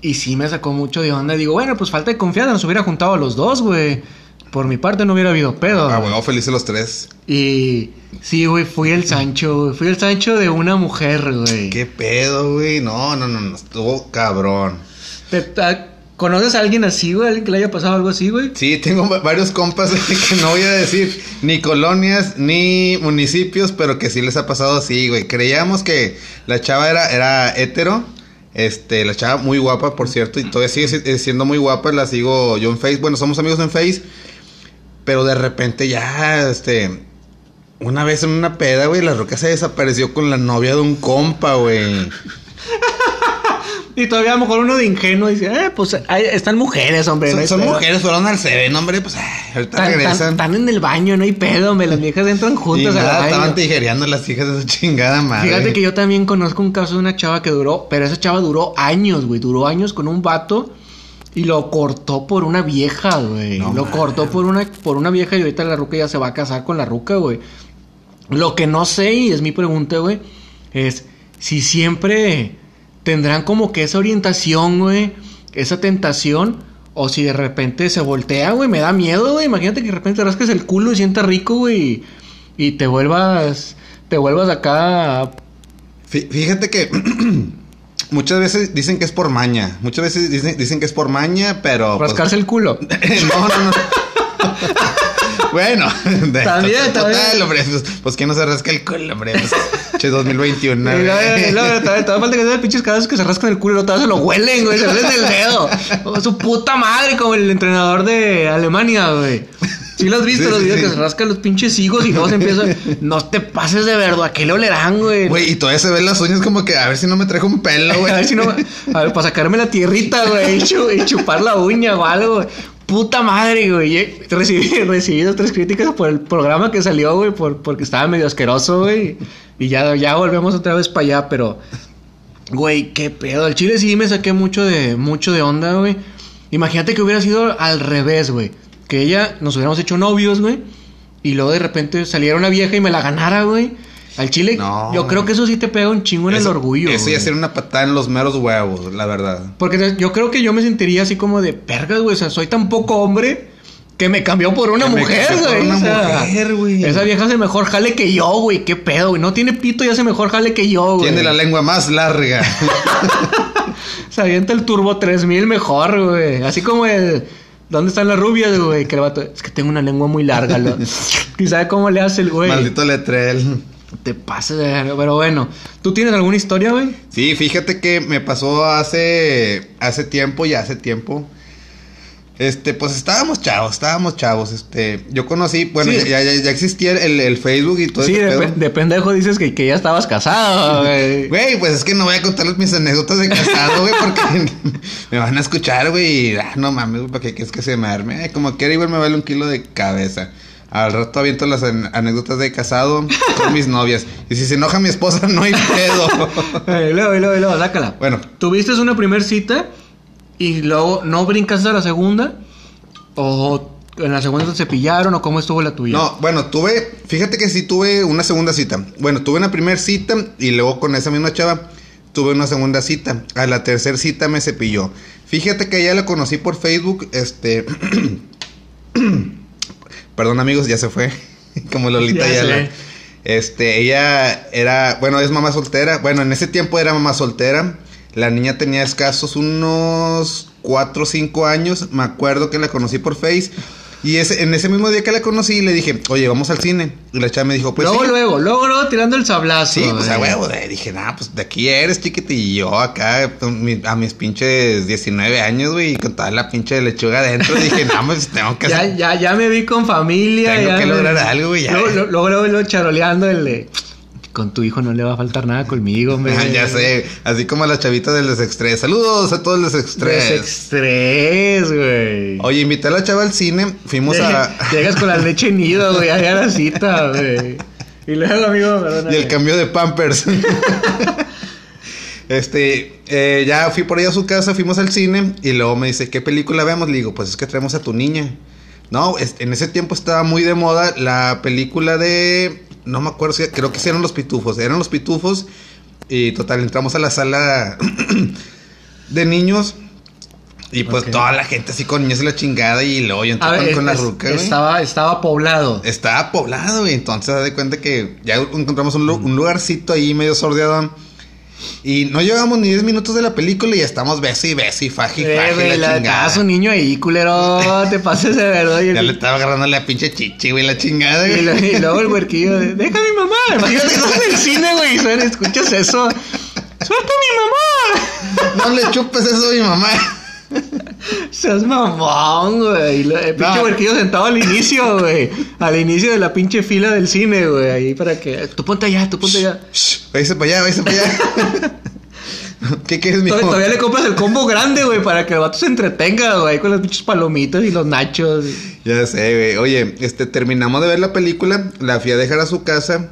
A: Y sí me sacó mucho de onda. Digo, bueno, pues falta de confianza, nos hubiera juntado a los dos, güey. Por mi parte no hubiera habido pedo.
B: Ah, bueno, felices los tres.
A: Y sí, güey, fui el Sancho, güey. Fui el Sancho de una mujer, güey.
B: ¿Qué pedo, güey? No, no, no, no. Estuvo cabrón.
A: ¿Te- ta- ¿Conoces a alguien así, güey? ¿Alguien que le haya pasado algo así, güey?
B: Sí, tengo va- varios compas que no voy a decir ni colonias ni municipios, pero que sí les ha pasado así, güey. Creíamos que la chava era, era hetero. Este, la chava muy guapa, por cierto, y todavía sigue si- eh, siendo muy guapa. La sigo yo en Face. Bueno, somos amigos en Face. Pero de repente ya, este. Una vez en una peda, güey, la roca se desapareció con la novia de un compa, güey.
A: Y todavía a lo mejor uno de ingenuo dice, eh, pues ahí están mujeres, hombre. no
B: Son,
A: hay
B: son
A: pedo".
B: mujeres, fueron al Seven, hombre, pues ay, ahorita
A: Tan- tan-
B: regresan.
A: Están en el baño, no hay pedo, hombre. Las viejas entran
B: Y
A: juntas al
B: nada,
A: baño.
B: estaban tijereando las hijas de su chingada madre.
A: Fíjate que yo también conozco un caso de una chava que duró, pero esa chava duró años, güey. Duró años con un vato y lo cortó por una vieja, güey.
B: No
A: lo cortó por una, por una vieja y ahorita la ruca ya se va a casar con la ruca, güey. Lo que no sé, y es mi pregunta, güey, es si siempre tendrán como que esa orientación, güey, esa tentación, o si de repente se voltea, güey, me da miedo, güey. Imagínate que de repente rasques el culo y sientas rico, güey, y, te vuelvas, te vuelvas acá
B: Fí- Fíjate que muchas veces dicen que es por maña. Muchas veces dicen, dicen que es por maña, pero. pues,
A: Rascarse el culo.
B: no, no, no. bueno,
A: También,
B: total,
A: también.
B: hombre. Pues, pues quién no se rasca el culo, hombre. Pues, che, 2021.
A: Y luego, y luego, todavía todavía falta que sean pinches cabezas que se rascan el culo y luego se lo huelen, güey. Se huelen el dedo. Oh, su puta madre, como el entrenador de Alemania, güey. Sí lo has visto,
B: Sí,
A: los videos
B: sí.
A: que se rascan los pinches higos y luego se empieza... No te pases de verdad, ¿a qué le olerán, güey?
B: Güey, y todavía se ven las uñas como que a ver si no me trajo un pelo, güey.
A: A ver si no... A ver, para sacarme la tierrita, güey, y chupar la uña o algo, güey. Puta madre, güey. Recibí, recibí dos, tres críticas por el programa que salió, güey, por, porque estaba medio asqueroso, güey. Y ya, ya volvemos otra vez para allá, pero... Güey, qué pedo. El chile sí me saqué mucho de, mucho de onda, güey. Imagínate que hubiera sido al revés, güey. Que ella nos hubiéramos hecho novios, güey. Y luego de repente saliera una vieja y me la ganara, güey. Al chile,
B: No.
A: yo creo que eso sí te pega un chingo en el orgullo.
B: Eso ya sería una patada en los meros huevos, la verdad.
A: Porque yo creo que yo me sentiría así como de pergas, güey. O sea, soy tan poco hombre que me cambió por una
B: Que
A: mujer, güey.
B: una
A: O sea,
B: mujer, güey.
A: Esa vieja hace mejor jale que yo, güey. Qué pedo, güey. No tiene pito y hace mejor jale que yo, güey.
B: Tiene la lengua más larga.
A: Se avienta el Turbo 3000 mejor, güey. Así como el. ¿Dónde están las rubias, güey? Que el vato. Es que tengo una lengua muy larga, lo- ¿Y sabe cómo le hace el güey?
B: Maldito letrel.
A: Te pases de verga, Pero bueno, ¿tú tienes alguna historia, güey?
B: Sí, fíjate que me pasó hace hace tiempo, ya hace tiempo. Este, pues estábamos chavos, estábamos chavos. Este, yo conocí, bueno,
A: Sí.
B: ya, ya, ya existía el, el Facebook y todo
A: Sí,
B: ese
A: de,
B: pedo.
A: pe- de pendejo dices que, que ya estabas casado, güey.
B: Güey, pues es que no voy a contarles mis anécdotas de casado, güey, porque me van a escuchar, güey, y ah, no mames, güey, ¿para qué quieres que se me arme? Ay, como quiera, igual me vale un kilo de cabeza. Al rato aviento las an- anécdotas de casado con mis novias. Y si se enoja mi esposa, no hay pedo.
A: Luego, y luego, y luego, sácala.
B: Bueno.
A: ¿Tuviste una primer cita y luego no brincaste a la segunda? ¿O en la segunda te cepillaron o cómo estuvo la tuya?
B: No, bueno, tuve, fíjate que sí tuve una segunda cita. Bueno, tuve una primera cita y luego con esa misma chava tuve una segunda cita. A la tercera cita me cepilló. Fíjate que ella la conocí por Facebook, este... Perdón amigos, ya se fue. Como Lolita
A: Ya
B: ya,
A: sé.
B: Este, ella era, bueno, es mamá soltera. Bueno, en ese tiempo era mamá soltera. La niña tenía escasos unos 4 o 5 años. Me acuerdo que la conocí por Face. Y ese, en ese mismo día que la conocí, le dije, oye, vamos al cine. Y la chava me dijo, pues
A: luego,
B: sí.
A: luego, luego, luego tirando el sablazo.
B: Sí, pues a huevo. Dije, nah, pues de aquí eres, chiquita. Y yo acá, a mis pinches 19 años, güey, con toda la pinche lechuga adentro. dije, nah, pues tengo que
A: Ya,
B: hacer.
A: ya, ya me vi con familia.
B: Tengo
A: ya
B: que
A: me-
B: lograr algo, güey,
A: luego, luego, luego, luego charoleando el de... Con tu hijo no le va a faltar nada conmigo, hombre.
B: Ya sé, así como a la chavita del desextrés. Saludos a todos los desextrés.
A: Desestrés, güey.
B: Oye, invité a la chava al cine, fuimos a...
A: Llegas con la leche nido, güey, allá a la cita, güey. Y luego, amigo, perdóname.
B: y el cambio de Pampers. este, eh, ya fui por ahí a su casa, fuimos al cine y luego me dice, ¿qué película vemos? Le digo, pues es que traemos a tu niña. No, es- en ese tiempo estaba muy de moda la película de... No me acuerdo, si- creo que sí eran los pitufos. Eran los pitufos y total, entramos a la sala de niños y pues toda la gente así con niños y la chingada y luego yo entré
A: A
B: con, la
A: es-
B: ruca, güey.
A: estaba, estaba poblado.
B: Estaba poblado, güey. Entonces, haz de cuenta que ya encontramos un, un lugarcito ahí medio sordeadón. Y no llevamos ni 10 minutos de la película y estamos beso y beso y faji
A: Eh,
B: faji
A: güey,
B: la
A: la
B: chingada.
A: su niño ahí, culero. Te pases de verdad.
B: Ya le estaba agarrando la pinche chichi, güey, la chingada,
A: y,
B: güey.
A: lo- y luego el huerquillo de, deja a mi mamá. Imagínate estás en el cine, güey, y escuchas eso. ¡Suelta a mi mamá!
B: No le chupes eso a mi mamá.
A: Seas mamón, güey. El pinche
B: No.
A: huerquillo sentado al inicio, güey. Al inicio de la pinche fila del cine, güey. Ahí para que. Tú ponte allá, tú ponte allá.
B: Váyase para allá, váyase para allá. ¿Qué quieres, mijo?
A: Todavía, todavía le compras el combo grande, güey, para que el vato se entretenga, güey, con las pinches palomitas y los nachos.
B: Ya sé, güey. Oye, este, terminamos de ver la película, la fui a dejar a su casa.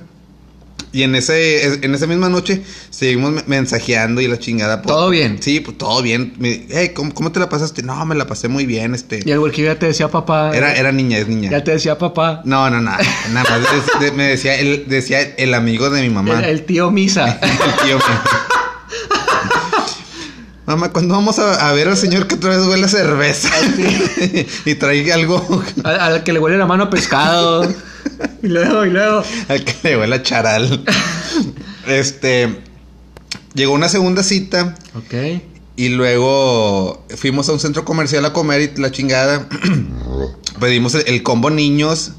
B: Y en ese, en esa misma noche seguimos me- mensajeando y la chingada.
A: ¿Todo bien?
B: Sí, pues todo bien. Me, hey, ¿cómo, cómo te la pasaste? No, me la pasé muy bien, este.
A: Y el huerquillo ya te decía papá.
B: Era, era niña, es niña.
A: Ya te decía papá.
B: No, no, no. Nada más es- de- me decía el, decía el amigo de mi mamá.
A: El, el tío Misa.
B: El tío mío. Mamá, cuando vamos a, a ver al señor que otra vez huele a cerveza y trae algo
A: al, al que le huele la mano a pescado. y luego, y luego.
B: al que le huele a charal. este, llegó una segunda cita
A: Ok.
B: y luego fuimos a un centro comercial a comer y la chingada. Pedimos el, el combo niños,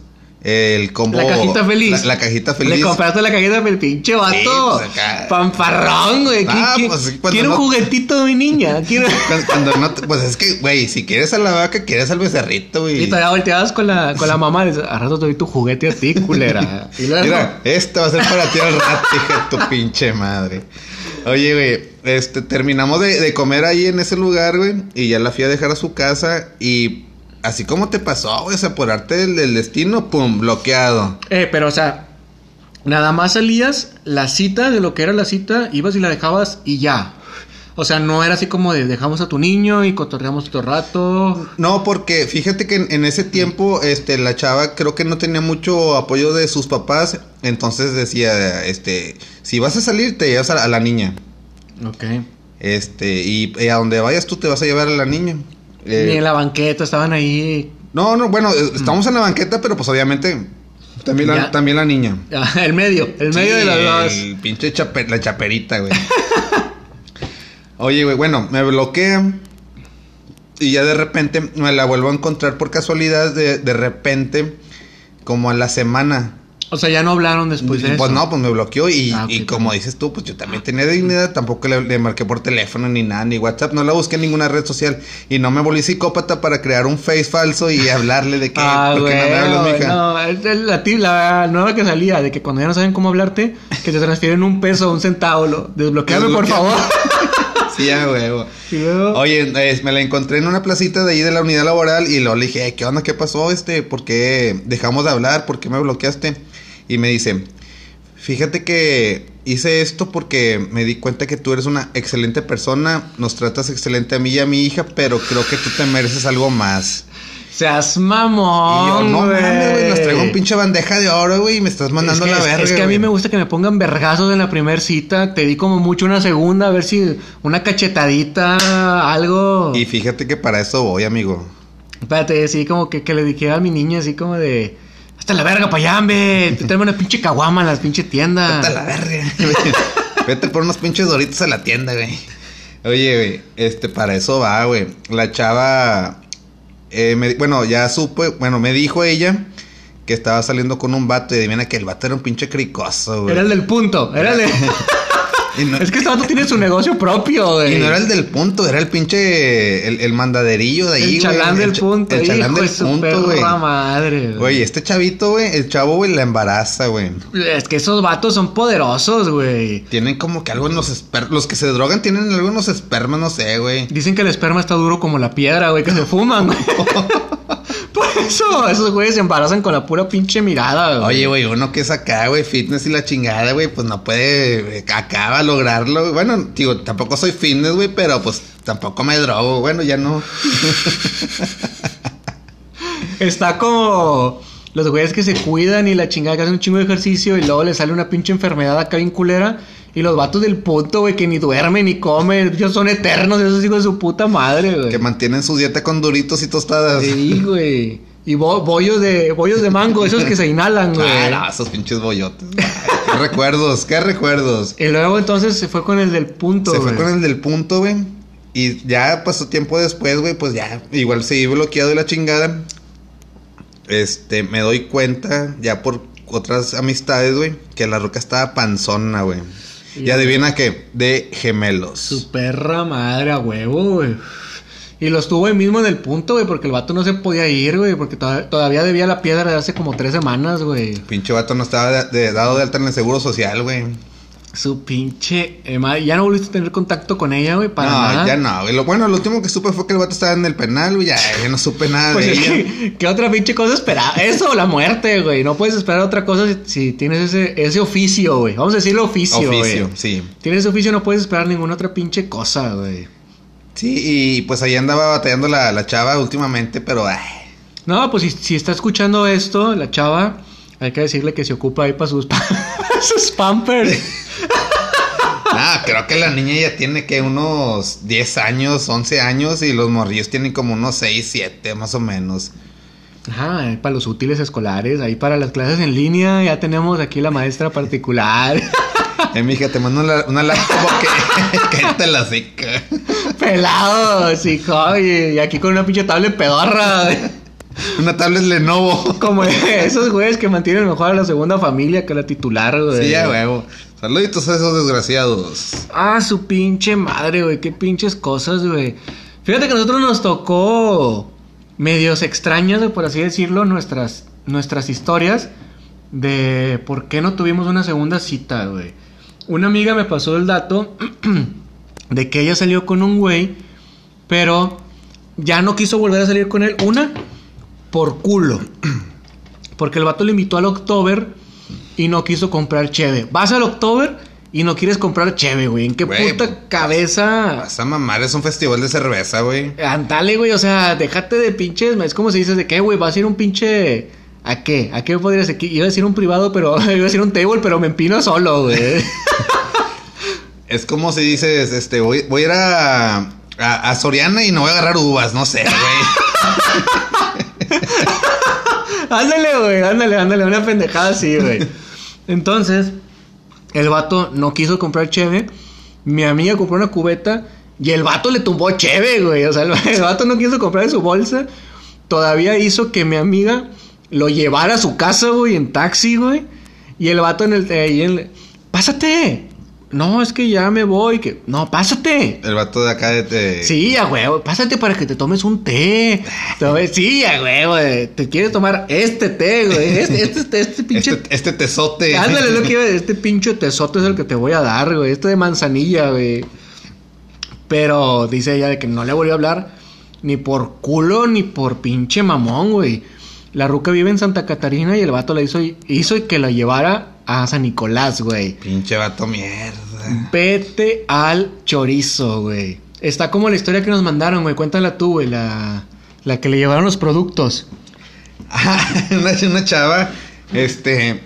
B: el combo...
A: La cajita feliz.
B: La, la cajita feliz.
A: Le compraste la cajita feliz, pinche vato.
B: pues, acá.
A: Pamparrón, güey. ¿Qui-
B: Ah, pues, sí,
A: Quiero un
B: no-
A: juguetito de mi niña. Quiero...
B: Cuando, cuando no te- pues es que, güey, si quieres a la vaca, quieres al becerrito, güey.
A: Y todavía volteabas con la, con la mamá. A rato te doy tu juguete a ti, culera. Y luego...
B: Mira, esto va a ser para ti al rato, hija tu pinche madre. Oye, güey, este, terminamos de, de comer ahí en ese lugar, güey, y ya la fui a dejar a su casa y así como te pasó, güey, o sea, por arte del, del destino, pum, bloqueado.
A: Eh, pero o sea, nada más salías la cita de lo que era la cita, ibas y la dejabas y ya. O sea, no era así como de dejamos a tu niño y cotorreamos otro rato.
B: No, porque fíjate que en, en ese tiempo, este, la chava creo que no tenía mucho apoyo de sus papás, entonces decía, este, si vas a salir, te llevas a, a la niña.
A: Ok.
B: Este, y, y a donde vayas tú te vas a llevar a la niña. Eh,
A: Ni en la banqueta estaban ahí.
B: No, no, bueno, eh, estamos en la banqueta, pero pues obviamente también la, también la niña.
A: ah, El medio, el medio de los dos.
B: El pinche la chaperita, güey. Oye, güey, bueno, me bloquea. Y ya de repente me la vuelvo a encontrar por casualidad, de, de repente, como a la semana.
A: O sea, ya no hablaron después de
B: pues
A: eso.
B: no, pues me bloqueó y,
A: Ah,
B: y como dices tú, pues yo también tenía dignidad, tampoco le, le marqué por teléfono ni nada, ni WhatsApp, no la busqué en ninguna red social y no me volví psicópata para crear un face falso y hablarle de que,
A: Ah,
B: ¿por qué no me hablas, mija?
A: no, es la, ti- la nueva que salía, de que cuando ya no saben cómo hablarte, que te transfieren un peso o un centavo. Lo, desbloqueame, por favor.
B: Sí, ya, huevo. Oye, eh, me la encontré en una placita de ahí de la unidad laboral y luego le dije, "Ay, ¿qué onda? ¿Qué pasó? Este, ¿por qué dejamos de hablar? ¿Por qué me bloqueaste? Y me dice, fíjate que hice esto porque me di cuenta que tú eres una excelente persona, nos tratas excelente a mí y a mi hija, pero creo que tú te mereces algo más.
A: Seas
B: y yo,
A: mamón,
B: no
A: güey.
B: mames, güey, nos traigo un pinche bandeja de oro, güey, y me estás mandando
A: es que,
B: la
A: es-
B: verga.
A: Es que a mí
B: güey".
A: me gusta que me pongan vergazos en la primera cita. Te di como mucho una segunda, a ver si una cachetadita, algo.
B: Y fíjate que para eso voy, amigo.
A: Espérate, así como que, que le dije a mi niña, así como de. Hasta la verga, payambe. Te traigo una pinche caguama en las pinche tiendas.
B: Vete a la verga. Vete por unos pinches doritos a la tienda, güey. Oye, güey, este, para eso va, güey. La chava, eh, me- bueno, ya supe, bueno, me dijo ella que estaba saliendo con un vato y adivina que el vato era un pinche cricoso, güey.
A: Era el del punto. Era el de.
B: No,
A: es que este vato tiene su negocio propio, güey.
B: y no era el del punto, era el pinche, el, el mandaderillo de ahí,
A: El
B: güey.
A: chalán del
B: cha-
A: punto.
B: El chalán
A: hijo
B: del
A: de
B: punto, güey.
A: madre,
B: Güey, este chavito, güey, el chavo, güey, la embaraza, güey.
A: Es que esos vatos son poderosos, güey.
B: Tienen como que algo en los espermas. Los que se drogan tienen algo en los espermas, no sé, güey.
A: Dicen que el esperma está duro como la piedra, güey, que se fuman, güey. Eso, esos güeyes se embarazan con la pura pinche mirada, güey.
B: Oye, güey, uno que es acá, güey, fitness y la chingada, güey, pues no puede, eh, acaba lograrlo. Bueno, digo, tampoco soy fitness, güey, pero pues tampoco me drogo. Bueno, ya no.
A: Está como los güeyes que se cuidan y la chingada que hacen un chingo de ejercicio y luego les sale una pinche enfermedad acá bien culera. Y los vatos del punto, güey, que ni duermen ni comen. Ellos son eternos, esos hijos de su puta madre, güey.
B: que mantienen su dieta con duritos y tostadas.
A: Sí, güey. Y bo- bollos de bollos de mango, esos que se inhalan, güey.
B: Ah, no, esos pinches bollotes. qué recuerdos, qué recuerdos.
A: Y luego entonces se fue con el del punto,
B: Se
A: güey.
B: fue con el del punto, güey. Y ya pasó tiempo después, güey, pues ya, igual seguí bloqueado de la chingada. Este, me doy cuenta, ya por otras amistades, güey, que la roca estaba panzona, güey. Y
A: Ya.
B: adivina qué, de gemelos.
A: Su perra madre a huevo, güey. Y los tuvo ahí mismo en el punto, güey, porque el vato no se podía ir, güey, porque toda- todavía debía la piedra de hace como tres semanas, güey.
B: Pinche vato no estaba de- de- dado de alta en el seguro social, güey.
A: Su pinche... eh, madre, ya no volviste a tener contacto con ella, güey, para
B: No,
A: nada.
B: ya no, güey. Lo bueno, lo último que supe fue que el vato estaba en el penal, güey. Ya, ya no supe nada
A: Pues
B: de ella.
A: que, ¿qué otra pinche cosa esperaba? Eso la muerte, güey. No puedes esperar otra cosa si, si tienes ese, ese oficio, güey. Vamos a decirlo oficio, güey.
B: Oficio, sí.
A: Tienes ese oficio, no puedes esperar ninguna otra pinche cosa, güey.
B: Sí, y pues ahí andaba batallando la, la chava últimamente, pero ay,
A: No, pues si, si está escuchando esto, la chava, hay que decirle que se ocupa ahí para sus, pa- sus pampers.
B: Nada, creo que la niña ya tiene que unos 10 años, 11 años y los morrillos tienen como unos 6, 7 más o menos.
A: Ajá, ahí para los útiles escolares, ahí para las clases en línea, ya tenemos aquí la maestra particular.
B: Eh, mija, te mando una, una laptop que, que te la seca.
A: Pelado, sí, joder. Y aquí con una pinche tablet pedorra.
B: Una tablet Lenovo.
A: Como esos güeyes que mantienen mejor a la segunda familia que la titular, güey.
B: Sí, ya, huevo. Saluditos a esos desgraciados.
A: Ah, su pinche madre, güey. Qué pinches cosas, güey. Fíjate que a nosotros nos tocó medios extraños, güey, por así decirlo, nuestras, nuestras historias de por qué no tuvimos una segunda cita, güey. Una amiga me pasó el dato de que ella salió con un güey, pero ya no quiso volver a salir con él. Una, por culo. Porque el vato le invitó al October y no quiso comprar cheve. Vas al October y no quieres comprar cheve, güey. ¿En qué
B: Güey,
A: puta
B: pues,
A: cabeza?
B: Vas a mamar, es un festival de cerveza, güey.
A: Andale, güey, o sea, déjate de pinches. Es como si dices de qué, güey, vas a ir un pinche. ¿A qué? ¿A qué podrías decir? Iba a decir un privado, pero iba a decir un table, pero me empino solo, güey.
B: Es como si dices, este, voy, voy a ir a, a, a Soriana y no voy a agarrar uvas, no sé, güey.
A: ándale, güey, ándale, ándale, una pendejada así, güey. Entonces, el vato no quiso comprar cheve. Mi amiga compró una cubeta y el vato le tumbó cheve, güey. O sea, el, vato no quiso comprar en su bolsa. Todavía hizo que mi amiga lo llevara a su casa, güey, en taxi, güey. Y el vato en el... en- Pásate. No, es que ya me voy. Que... No, pásate.
B: El vato de acá de... de-
A: Sí, a huevo, pásate para que te tomes un té. Sí, a huevo, güey. te quieres tomar este té, güey. Este, este, este pinche.
B: Este, este tesote.
A: Ándale, lo que Este pinche tesote es el que te voy a dar, güey. Este de manzanilla, güey. Pero dice ella de que no le volvió a hablar ni por culo ni por pinche mamón, güey. La ruca vive en Santa Catarina y el vato le hizo, hizo que la llevara a San Nicolás, güey.
B: Pinche vato mierda.
A: Vete al chorizo, güey. Está como la historia que nos mandaron, güey. Cuéntala tú, güey. La, la que le llevaron los productos.
B: Una, una chava, este...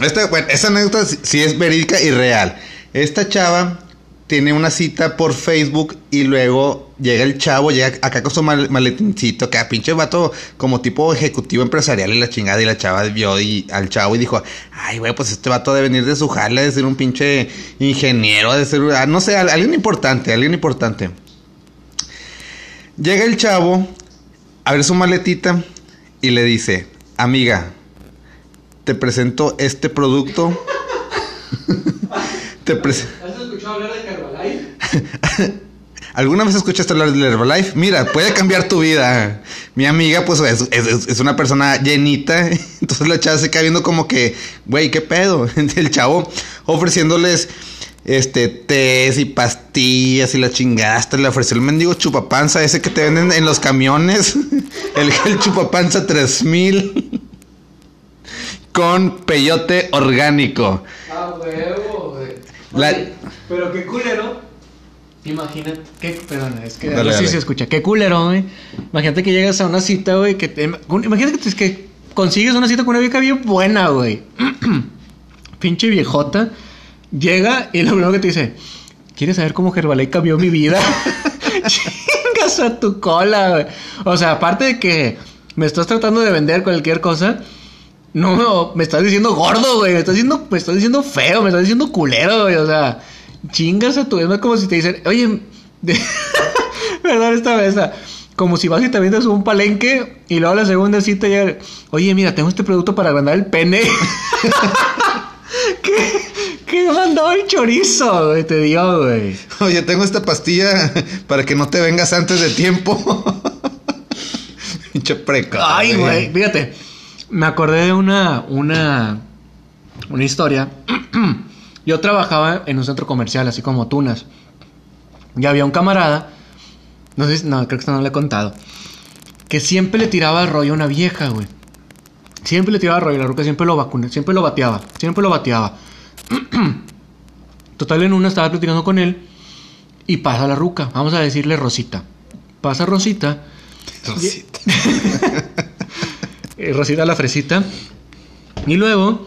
B: Esta, bueno, esa anécdota sí es verídica y real. Esta chava tiene una cita por Facebook y luego llega el chavo, llega acá con su mal- maletincito, acá pinche vato como tipo ejecutivo empresarial y la chingada y la chava vio y, al chavo y dijo, ay güey, pues este vato debe venir de su jala, de ser un pinche ingeniero, de ser, ah, no sé, al- alguien importante, alguien importante. Llega el chavo, abre su maletita y le dice, amiga, te presento este producto. te pres-
A: ¿Has escuchado hablar de?
B: ¿Alguna vez escuchaste hablar del Herbalife? Mira, puede cambiar tu vida. Mi amiga, pues, es, es- es una persona llenita. Entonces la chava se queda viendo como que, güey, ¿qué pedo? El chavo ofreciéndoles, este, tés y pastillas y la chingada. Hasta le ofreció el mendigo chupapanza, ese que te venden en los camiones. El, el chupapanza 3000. Con peyote orgánico.
A: Ah, huevo, güey.
B: La-
A: Pero qué culero. Imagínate, qué, perdón, es que
B: Dale,
A: sé
B: dale.
A: se escucha. Qué culero, güey. Imagínate que llegas a una cita, güey, que te, imagínate que, que consigues una cita con una vieja bien buena, güey. Pinche viejota. Llega y lo primero que te dice, ¿quieres saber cómo Herbalife cambió mi vida? Chingas a tu cola, güey. O sea, aparte de que me estás tratando de vender cualquier cosa, no, no, me estás diciendo gordo, güey. Me estás diciendo, me estás diciendo feo, me estás diciendo culero, güey. O sea, chingas a tu es como si te dicen, oye, perdón esta vez, como si vas y te vendes un palenque y luego a la segunda cita llega, oye, mira, tengo este producto para agrandar el pene. ¿Qué, ¿Qué mandó el chorizo, güey? Te dio, güey.
B: Oye, tengo esta pastilla para que no te vengas antes de tiempo. Pinche precoz.
A: Ay, güey, fíjate. Me acordé de una, una, una historia. Yo trabajaba en un centro comercial, así como Tunas. Y había un camarada, no sé, si- no, creo que esto no le he contado, que siempre le tiraba el rollo a una vieja, güey. Siempre le tiraba el rollo, la ruca siempre lo vacuna, siempre lo bateaba, siempre lo bateaba. Total, en una estaba platicando con él y pasa la ruca, vamos a decirle Rosita. Pasa Rosita
B: Rosita.
A: eh, Rosita la fresita. Y luego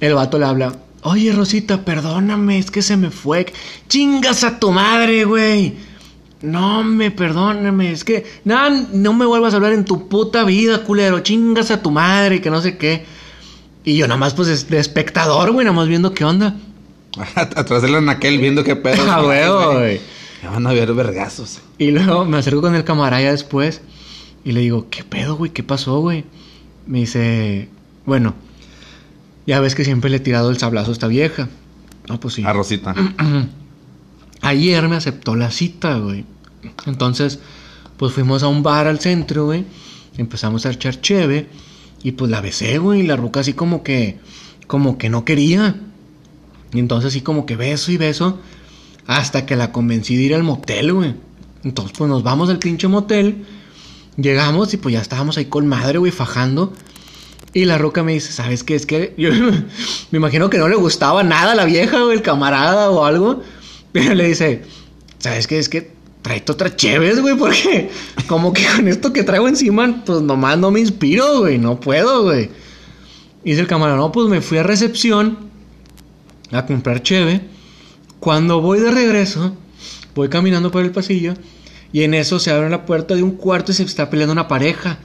A: el vato le habla. Oye, Rosita, perdóname, es que se me fue. Chingas a tu madre, güey. No me, perdóname, es que. No, no me vuelvas a hablar en tu puta vida, culero. Chingas a tu madre, que no sé qué. Y yo nada más, pues, de espectador, güey, nada más viendo qué onda.
B: Atrás del anaquel viendo qué pedo.
A: Ah, güey.
B: Me van a ver vergazos.
A: Y luego me acerco con el camarada después y le digo, ¿qué pedo, güey? ¿Qué pasó, güey? Me dice, bueno, ya ves que siempre le he tirado el sablazo a esta vieja. No, pues sí.
B: A Rosita.
A: Ayer me aceptó la cita, güey. Entonces, pues fuimos a un bar al centro, güey. Empezamos a echar cheve. Y pues la besé, güey. Y la ruca así como que, como que no quería. Y entonces así como que beso y beso. Hasta que la convencí de ir al motel, güey. Entonces, pues nos vamos al pinche motel. Llegamos y pues ya estábamos ahí con madre, güey, fajando. Y la roca me dice, ¿sabes qué? Es que yo me imagino que no le gustaba nada a la vieja o el camarada o algo. Pero le dice, ¿sabes qué? Es que tráete otra chévere, güey, porque como que con esto que traigo encima, pues nomás no me inspiro, güey, no puedo, güey. Y dice el camarada, no, pues me fui a recepción a comprar cheve. Cuando voy de regreso, voy caminando por el pasillo y en eso se abre la puerta de un cuarto y se está peleando una pareja.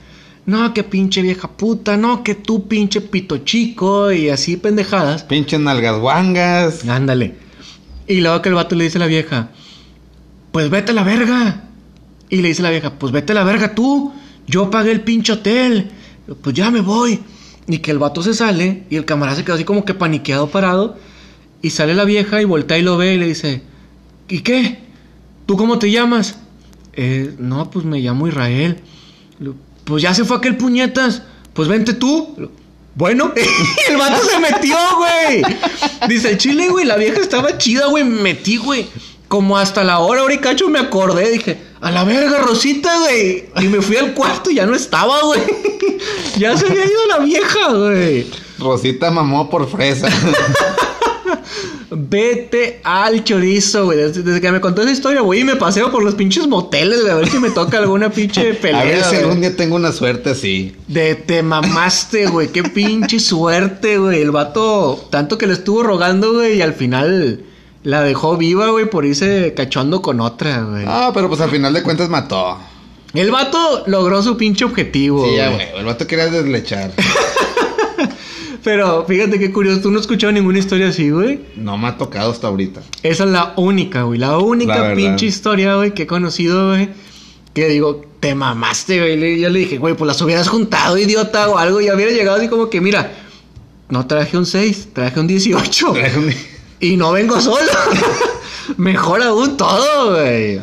A: No, que pinche vieja puta, no, que tú pinche pito chico y así pendejadas.
B: Pinche nalgas guangas.
A: Ándale. Y luego que el vato le dice a la vieja, pues vete a la verga. Y le dice la vieja, pues vete a la verga tú. Yo pagué el pinche hotel. Pues ya me voy. Y que el vato se sale y el camarada se quedó así como que paniqueado parado. Y sale la vieja y voltea y lo ve y le dice, ¿y qué? ¿Tú cómo te llamas? Eh, no, pues me llamo Israel. Pues ya se fue aquel puñetas. Pues vente tú. Bueno, el vato se metió, güey. Dice el chile, güey, la vieja estaba chida, güey. Me metí, güey. Como hasta la hora, ahora y cacho me acordé. Dije, a la verga, Rosita, güey. Y me fui al cuarto y ya no estaba, güey. ya se había ido la vieja, güey.
B: Rosita mamó por fresa.
A: Vete al chorizo, güey. Desde, que me contó esa historia, güey, y me paseo por los pinches moteles, güey, a ver si me toca alguna pinche pelea.
B: a ver si algún día tengo una suerte así.
A: De te mamaste, güey. Qué pinche suerte, güey. El vato, tanto que le estuvo rogando, güey, y al final la dejó viva, güey, por irse cachondo con otra, güey.
B: Ah, pero pues al final de cuentas mató.
A: El vato logró su pinche objetivo.
B: Sí, ya,
A: güey.
B: El vato quería deslechar.
A: Pero fíjate qué curioso, tú no has escuchado ninguna historia así, güey.
B: No me ha tocado hasta ahorita.
A: Esa es la única, güey. La única
B: La
A: pinche historia, güey, que he conocido, güey. Que digo, te mamaste, güey. Yo le dije, güey, pues las hubieras juntado, idiota, o algo. Y hubiera llegado así como que, mira, no traje un 6, traje un 18.
B: Traje un-
A: Y no vengo solo. Mejor aún todo, güey.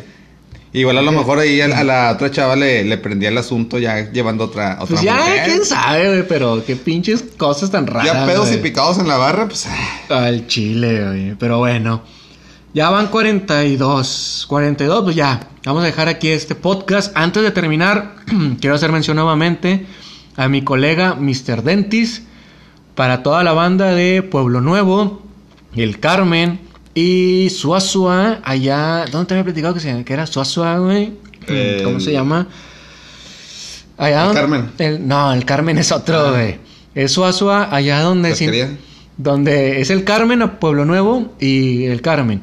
B: Igual a lo mejor ahí a, a la otra chava le, le prendía el asunto ya llevando otra, otra
A: Pues ya,
B: mujer.
A: quién sabe, güey, pero qué pinches cosas tan raras.
B: Ya pedos y picados en la barra, pues. ah.
A: Al chile, güey. Pero bueno. Ya van 42. 42, pues ya. Vamos a dejar aquí este podcast. Antes de terminar, quiero hacer mención nuevamente a mi colega Mr. Dentis. Para toda la banda de Pueblo Nuevo, El Carmen y Suazua. Allá. ¿Dónde te había platicado que, se, que era Suazua, güey? ¿Cómo se llama? Allá
B: El Carmen.
A: el- no, el Carmen es otro,
B: Ah.
A: güey. Es Suazua, allá donde... sin- donde es el Carmen Pueblo Nuevo y el Carmen.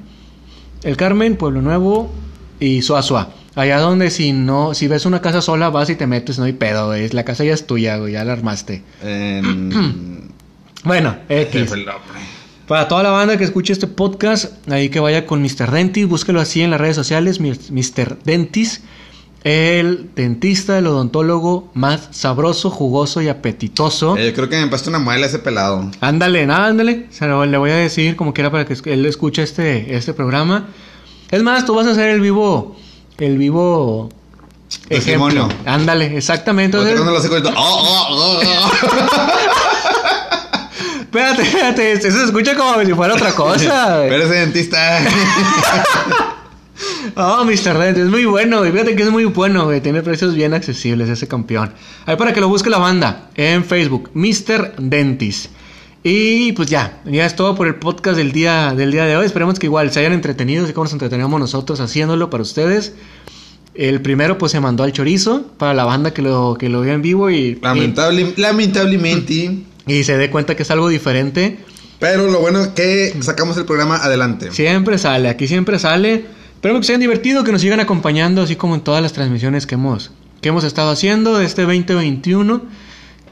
A: El Carmen, Pueblo Nuevo y Suazua. Allá donde si no, si ves una casa sola vas y te metes, no hay pedo, güey. La casa ya es tuya, güey, ya la armaste.
B: En...
A: Bueno, X. Para toda la banda que escuche este podcast, ahí que vaya con Mr. Dentis, búsquelo así en las redes sociales, Mr. Dentis, el dentista, el odontólogo más sabroso, jugoso y apetitoso.
B: Eh, yo creo que me pasó una muela ese pelado.
A: Ándale, nada, ándale. Se lo- le voy a decir como quiera para que él escuche este, este programa. Es más, tú vas a hacer el vivo, el vivo
B: Testimonio.
A: Ándale, exactamente. Entonces,
B: cuando lo con oh, oh, oh, oh.
A: espérate, espérate, eso se escucha como si fuera otra cosa. güey.
B: Pero ese dentista.
A: Oh, Mr. Dent, es muy bueno, güey. Fíjate que es muy bueno, güey. Tiene precios bien accesibles ese campeón. Ahí para que lo busque la banda en Facebook, Mr. Dentis. Y pues ya, ya es todo por el podcast del día, del día de hoy. Esperemos que igual se hayan entretenido, así como nos entretenemos nosotros haciéndolo para ustedes. El primero pues se mandó al chorizo para la banda que lo, que lo vio en vivo y,
B: Lamentable, lamentablemente.
A: Y, se dé cuenta que es algo diferente.
B: Pero lo bueno es que sacamos el programa adelante.
A: Siempre sale, aquí siempre sale. Esperemos que se hayan divertido, que nos sigan acompañando, así como en todas las transmisiones que hemos, que hemos estado haciendo de este 2021,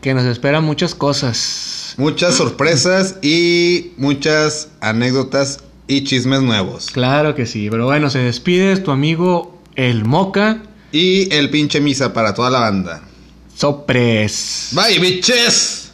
A: que nos esperan muchas cosas.
B: Muchas sorpresas y muchas anécdotas y chismes nuevos.
A: Claro que sí, pero bueno, se despide tu amigo El Moca.
B: Y el pinche misa para toda la banda.
A: Sopres.
B: Bye, bitches.